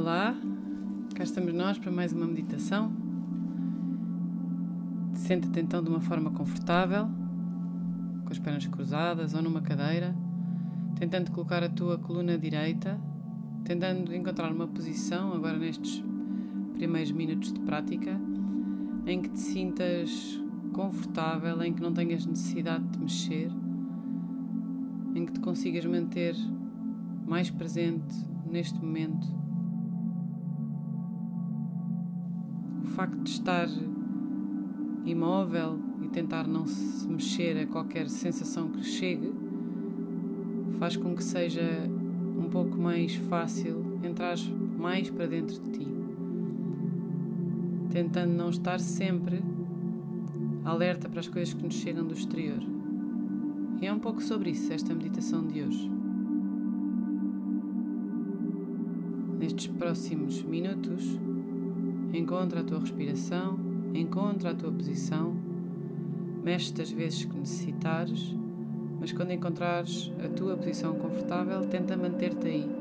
Olá, cá estamos nós para mais uma meditação. Senta-te então de uma forma confortável, com as pernas cruzadas ou numa cadeira, tentando colocar a tua coluna direita, tentando encontrar uma posição agora nestes primeiros minutos de prática em que te sintas confortável, em que não tenhas necessidade de mexer, em que te consigas manter mais presente neste momento. Facto de estar imóvel e tentar não se mexer a qualquer sensação que chegue faz com que seja um pouco mais fácil entrar mais para dentro de ti, tentando não estar sempre alerta para as coisas que nos chegam do exterior. E é um pouco sobre isso esta meditação de hoje. Nestes próximos minutos, encontra a tua respiração, encontra a tua posição, mexe-te as vezes que necessitares, mas quando encontrares a tua posição confortável, tenta manter-te aí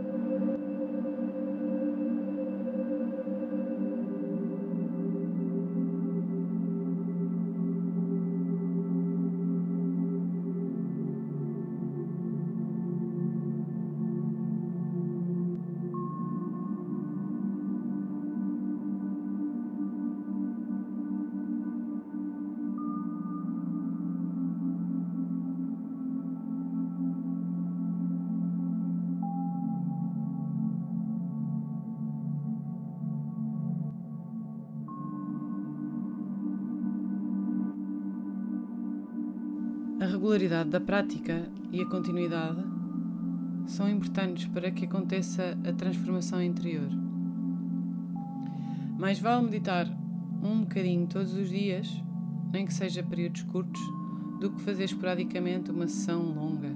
regularidade da prática e a continuidade são importantes para que aconteça a transformação interior. Mais vale meditar um bocadinho todos os dias, nem que seja períodos curtos, do que fazer esporadicamente uma sessão longa.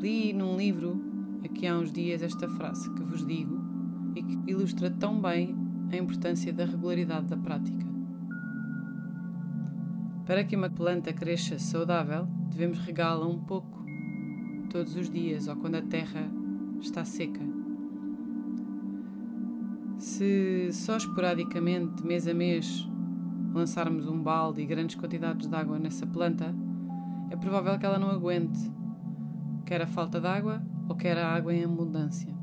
Li num livro, aqui há uns dias, esta frase que vos digo e que ilustra tão bem a importância da regularidade da prática. Para que uma planta cresça saudável, devemos regá-la um pouco todos os dias ou quando a terra está seca. Se só esporadicamente, mês a mês, lançarmos um balde e grandes quantidades de água nessa planta, é provável que ela não aguente, quer a falta de água ou quer a água em abundância.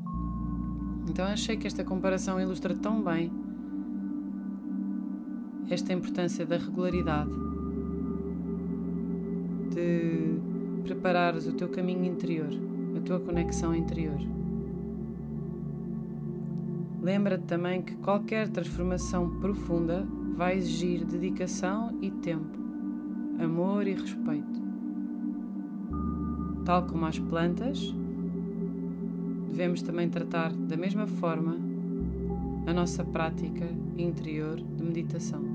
Então achei que esta comparação ilustra tão bem esta importância da regularidade de preparares o teu caminho interior, a tua conexão interior. Lembra-te também que qualquer transformação profunda vai exigir dedicação e tempo, amor e respeito. Tal como as plantas, devemos também tratar da mesma forma a nossa prática interior de meditação.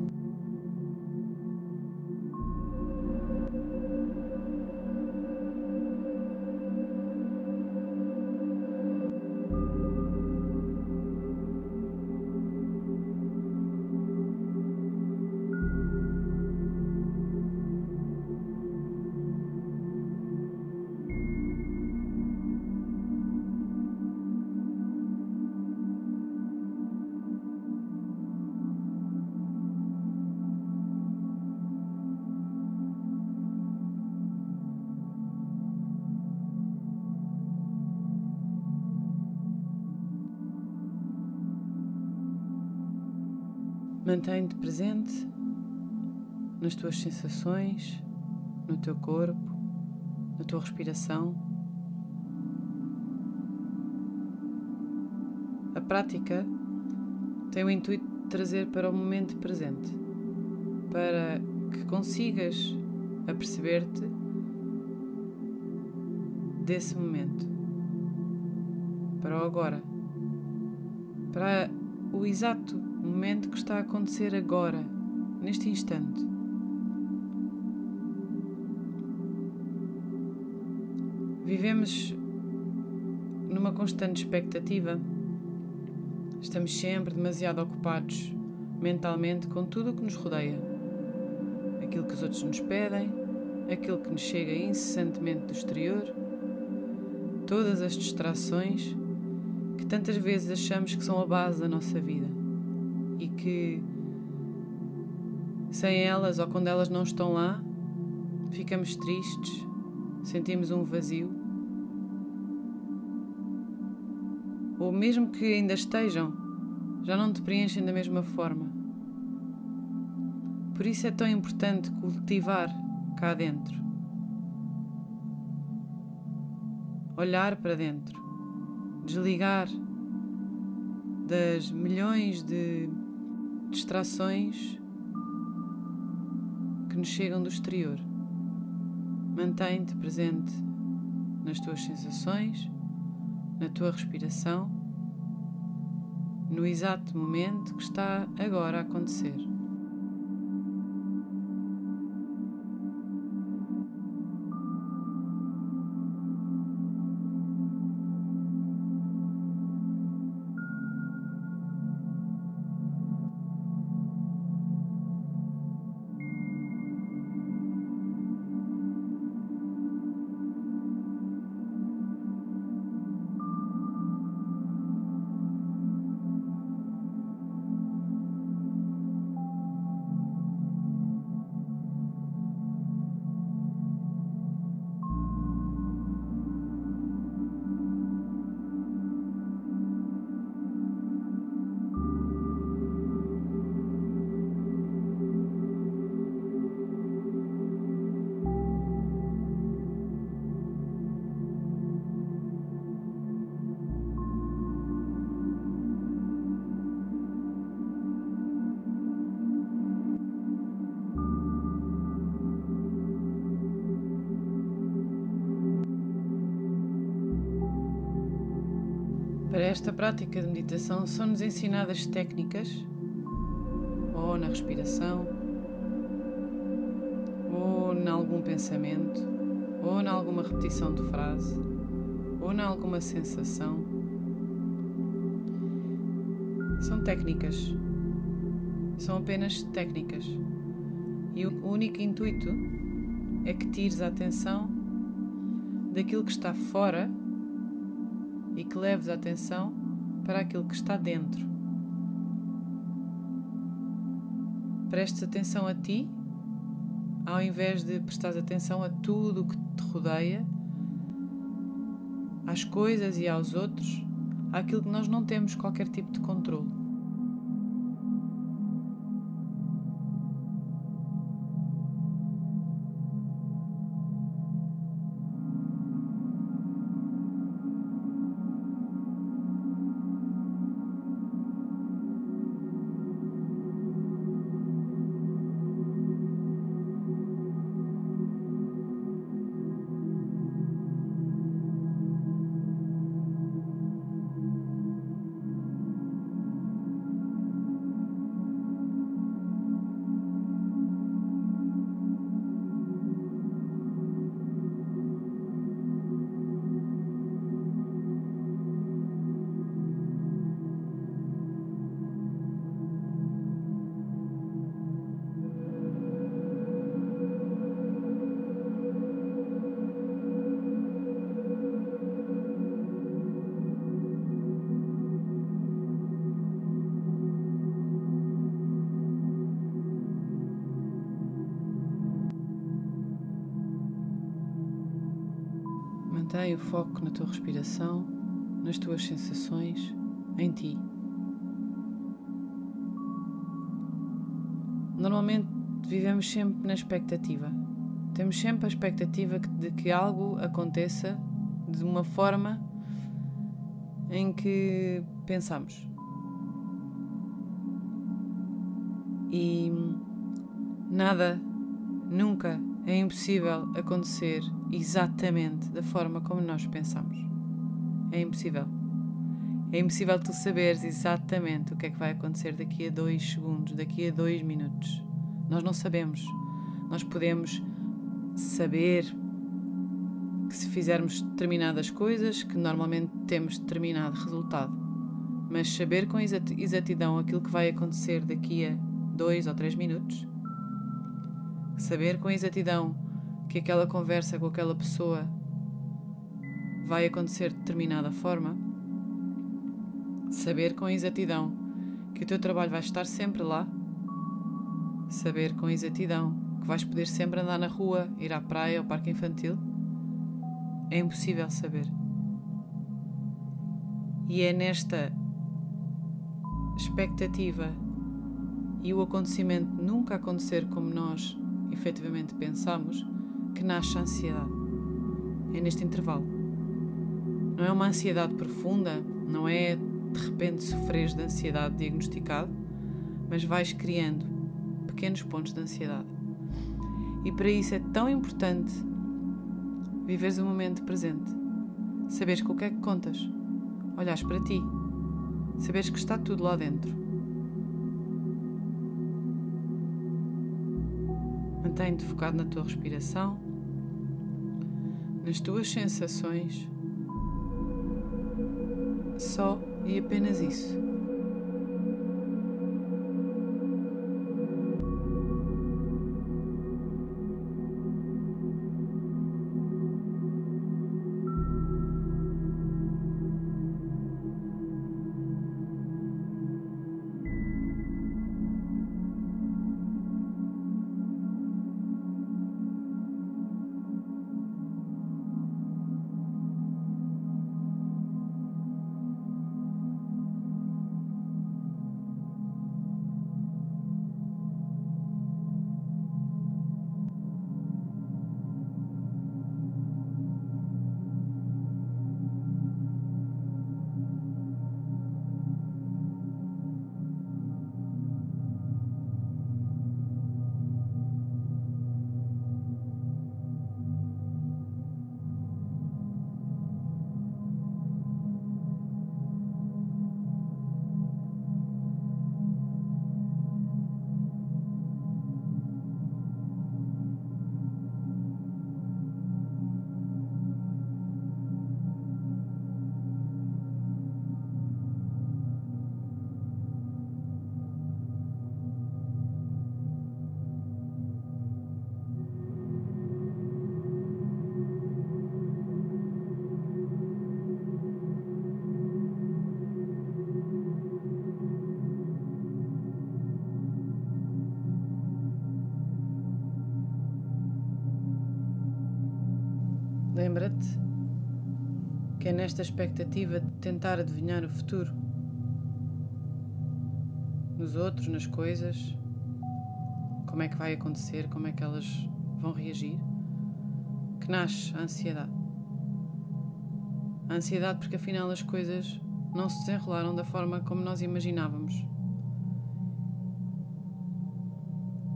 Mantém-te presente nas tuas sensações, no teu corpo, na tua respiração. A prática tem o intuito de trazer para o momento presente, para que consigas aperceber-te desse momento, para o agora, para o exato momento que está a acontecer agora, neste instante. Vivemos numa constante expectativa. Estamos sempre demasiado ocupados mentalmente com tudo o que nos rodeia. Aquilo que os outros nos pedem, aquilo que nos chega incessantemente do exterior, todas as distrações que tantas vezes achamos que são a base da nossa vida e que sem elas ou quando elas não estão lá, ficamos tristes, sentimos um vazio. Ou mesmo que ainda estejam, já não te preenchem da mesma forma. Por isso é tão importante cultivar cá dentro. Olhar para dentro, desligar das milhões de distrações que nos chegam do exterior. Mantém-te presente nas tuas sensações, na tua respiração, no exato momento que está agora a acontecer. Para esta prática de meditação são-nos ensinadas técnicas, ou na respiração, ou em algum pensamento, ou em alguma repetição de frase, ou em alguma sensação. São técnicas. São apenas técnicas. E o único intuito é que tires a atenção daquilo que está fora e que leves a atenção para aquilo que está dentro. Prestes atenção a ti, ao invés de prestar atenção a tudo o que te rodeia, às coisas e aos outros, àquilo que nós não temos qualquer tipo de controle. Mantém o foco na tua respiração, nas tuas sensações, em ti. Normalmente vivemos sempre na expectativa. Temos sempre a expectativa de que algo aconteça de uma forma em que pensamos. E nada, nunca é impossível acontecer exatamente da forma como nós pensamos. É impossível. É impossível tu saberes exatamente o que é que vai acontecer daqui a dois segundos, daqui a dois minutos. Nós não sabemos. Nós podemos saber que se fizermos determinadas coisas, que normalmente temos determinado resultado. Mas saber com exatidão aquilo que vai acontecer daqui a dois ou três minutos, saber com exatidão que aquela conversa com aquela pessoa vai acontecer de determinada forma, Saber com exatidão que o teu trabalho vai estar sempre lá. Saber com exatidão que vais poder sempre andar na rua, ir à praia ou parque infantil. É impossível saber. E é nesta expectativa e o acontecimento nunca acontecer como nós efetivamente pensamos que nasce a ansiedade. É neste intervalo. Não é uma ansiedade profunda, não é de repente sofreres de ansiedade diagnosticado, mas vais criando pequenos pontos de ansiedade. E para isso é tão importante viveres o momento presente, saberes com o que é que contas, olhares para ti, saberes que está tudo lá dentro. Mantém-te focado na tua respiração, nas tuas sensações, só e apenas isso. Que é nesta expectativa de tentar adivinhar o futuro, nos outros, nas coisas, como é que vai acontecer, como é que elas vão reagir, que nasce a ansiedade. A ansiedade porque afinal as coisas não se desenrolaram da forma como nós imaginávamos.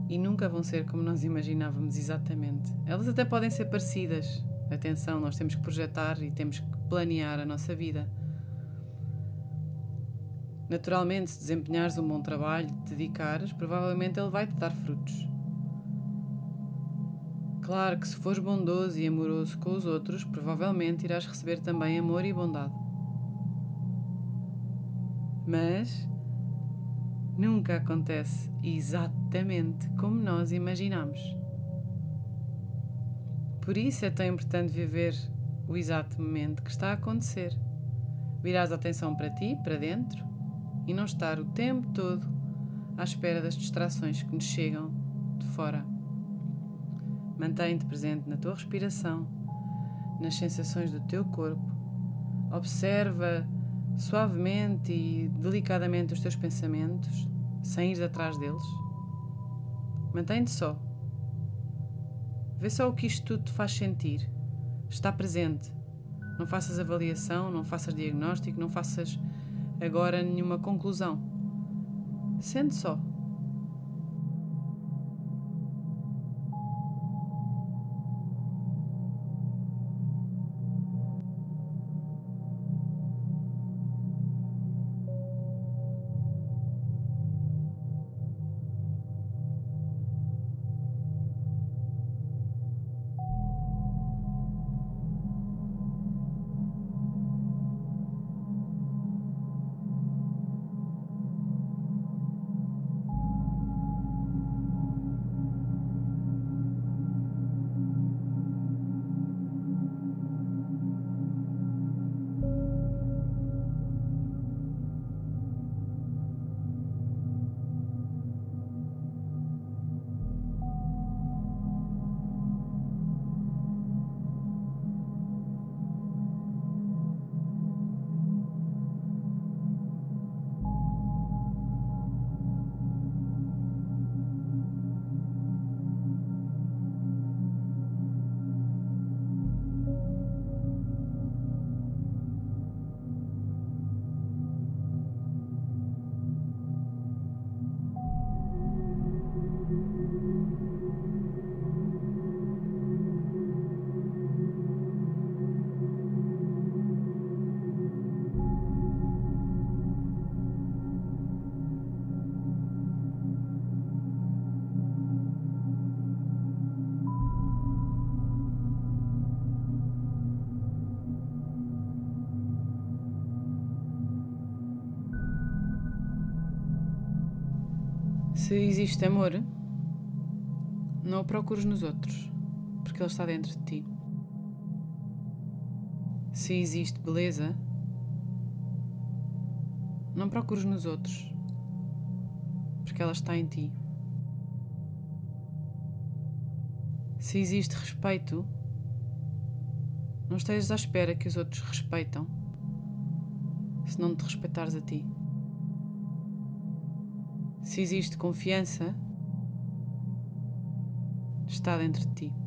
E nunca vão ser como nós imaginávamos exatamente. Elas até podem ser parecidas, Atenção, nós temos que projetar e temos que planear a nossa vida. Naturalmente, se desempenhares um bom trabalho, te dedicares, provavelmente ele vai te dar frutos. Claro que se fores bondoso e amoroso com os outros, provavelmente irás receber também amor e bondade. Mas nunca acontece exatamente como nós imaginamos. Por isso é tão importante viver o exato momento que está a acontecer. Virás a atenção para ti, para dentro, e não estar o tempo todo à espera das distrações que nos chegam de fora. Mantém-te presente na tua respiração, nas sensações do teu corpo. Observa suavemente e delicadamente os teus pensamentos, sem ir atrás deles. Mantém-te só Vê só o que isto tudo te faz sentir. Está presente. Não faças avaliação, não faças diagnóstico, não faças agora nenhuma conclusão. Sente só. Se existe amor, não o procures nos outros, porque ele está dentro de ti. Se existe beleza, não procures nos outros, porque ela está em ti. Se existe respeito, não estejas à espera que os outros respeitam, se não te respeitares a ti. Se existe confiança, está dentro de ti.